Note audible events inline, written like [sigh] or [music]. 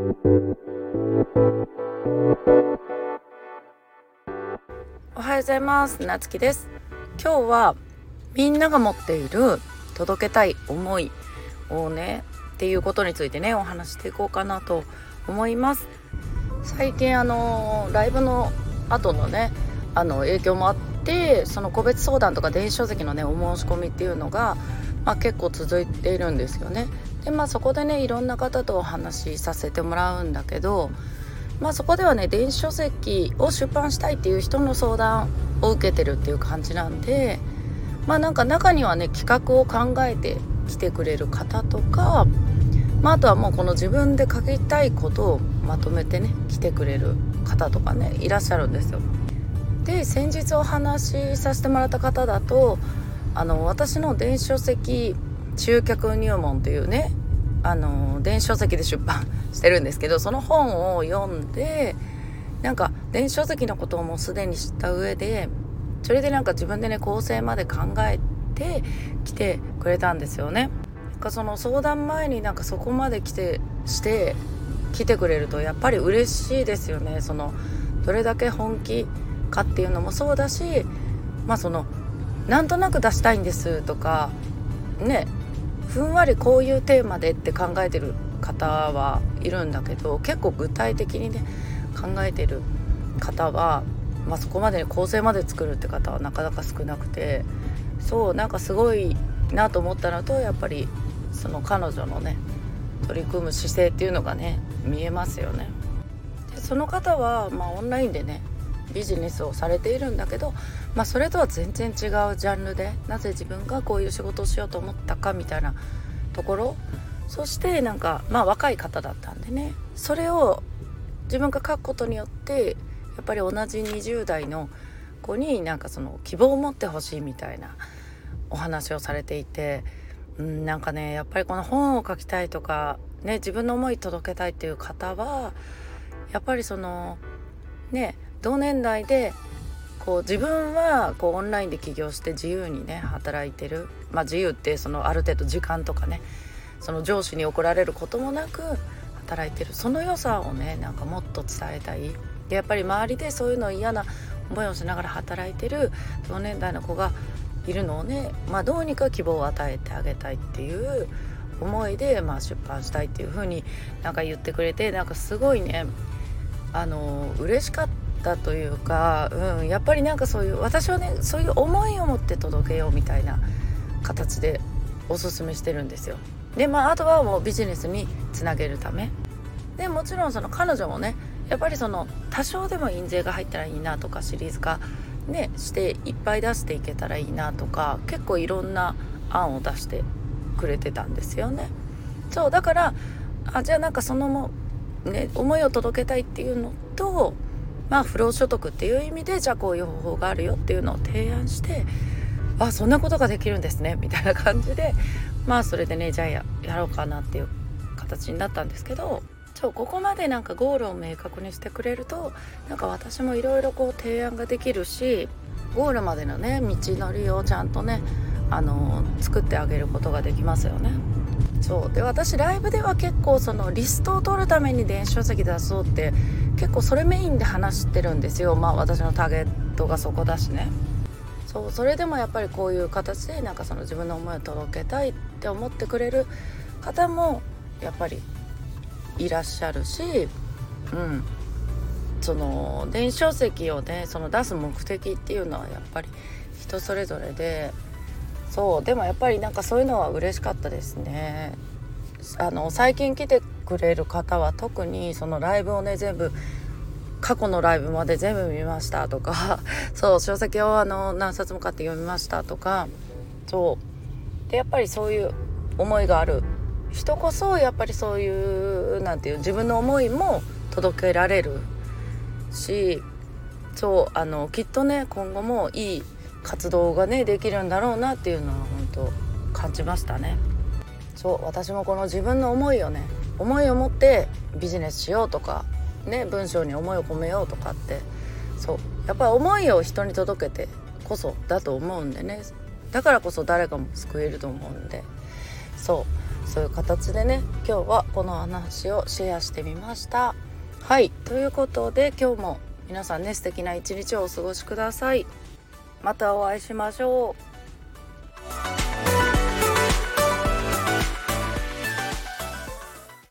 おはようございます。なつきです。今日はみんなが持っている届けたい思いをねっていうことについてねお話していこうかなと思います。最近あのライブの後のねあの影響もあってその個別相談とか電子書籍のねお申し込みっていうのが、まあ、結構続いているんですよね。でまあそこでねいろんな方とお話しさせてもらうんだけどまあそこではね電子書籍を出版したいっていう人の相談を受けてるっていう感じなんでまあなんか中にはね企画を考えてきてくれる方とか、まあ、あとはもうこの自分で書きたいことをまとめてね来てくれる方とかねいらっしゃるんですよ。で先日お話しさせてもらった方だとあの私の電子書籍集客入門というねあの電子書籍で出版してるんですけどその本を読んでなんか電子書籍のことをもうすでに知った上でそれでなんか自分でね構成まで考えて来てくれたんですよね。かその相談前になんかそこまで来てして来てくれるとやっぱり嬉しいですよね。そのどれだけ本気かっていうのもそうだしまあそのなんとなく出したいんですとかねふんわりこういうテーマでって考えてる方はいるんだけど結構具体的にね考えてる方は、まあ、そこまでに構成まで作るって方はなかなか少なくてそうなんかすごいなと思ったのとやっぱりその彼女のね取り組む姿勢っていうのがね見えますよね。でその方は、まあ、オンラインでねビジネスをされているんだけど、まあ、それとは全然違うジャンルでなぜ自分がこういう仕事をしようと思ったかみたいなところ。そしてなんかまあ若い方だったんでね。それを自分が書くことによってやっぱり同じ20代の子になんかその希望を持ってほしいみたいなお話をされていて、うん、なんかねやっぱりこの本を書きたいとか、ね、自分の思い届けたいっていう方はやっぱりそのね同年代でこう自分はこうオンラインで起業して自由にね働いてる、まあ、自由ってそのある程度時間とかねその上司に怒られることもなく働いてる。その良さをねなんかもっと伝えたい。でやっぱり周りでそういうの嫌な思いをしながら働いてる同年代の子がいるのをね、まあ、どうにか希望を与えてあげたいっていう思いで、まあ、出版したいっていう風になんか言ってくれてなんかすごいねあの嬉しかった。というか、うん、やっぱりなんかそういう私はねそういう思いを持って届けようみたいな形でおすすめしてるんですよ。でまああとはもうビジネスにつなげるためでもちろんその彼女もねやっぱりその多少でも印税が入ったらいいなとかシリーズ化ねしていっぱい出していけたらいいなとか結構いろんな案を出してくれてたんですよね。そうだからあじゃあなんかそのもね思いを届けたいっていうのとまあ不労所得っていう意味でじゃあこういう方法があるよっていうのを提案してあそんなことができるんですねみたいな感じでまあそれでねじゃあやろうかなっていう形になったんですけどそうここまでなんかゴールを明確にしてくれるとなんか私もいろいろこう提案ができるしゴールまでのね道のりをちゃんとねあの作ってあげることができますよね。そうで私ライブでは結構そのリストを取るために電子書籍出そうって結構それメインで話してるんですよ。まあ私のターゲットがそこだしね。そうそれでもやっぱりこういう形でなんかその自分の思いを届けたいって思ってくれる方もやっぱりいらっしゃるしうん。その電子書籍をねその出す目的っていうのはやっぱり人それぞれでそうでもやっぱりなんかそういうのは嬉しかったですね。あの最近来てくれる方は特にそのライブをね全部過去のライブまで全部見ましたとか [laughs] そう書籍をあの何冊も買って読みましたとかそうでやっぱりそういう思いがある人こそやっぱりそういう何て言う自分の思いも届けられるしそうあのきっとね今後もいい活動がねできるんだろうなっていうのは本当感じましたね。そう私もこの自分の思いをね思いを持ってビジネスしようとかね文章に思いを込めようとかってそうやっぱり思いを人に届けてこそだと思うんでね。だからこそ誰かも救えると思うんでそうそういう形でね今日はこの話をシェアしてみました。はいということで今日も皆さんね素敵な一日をお過ごしください。またお会いしましょう。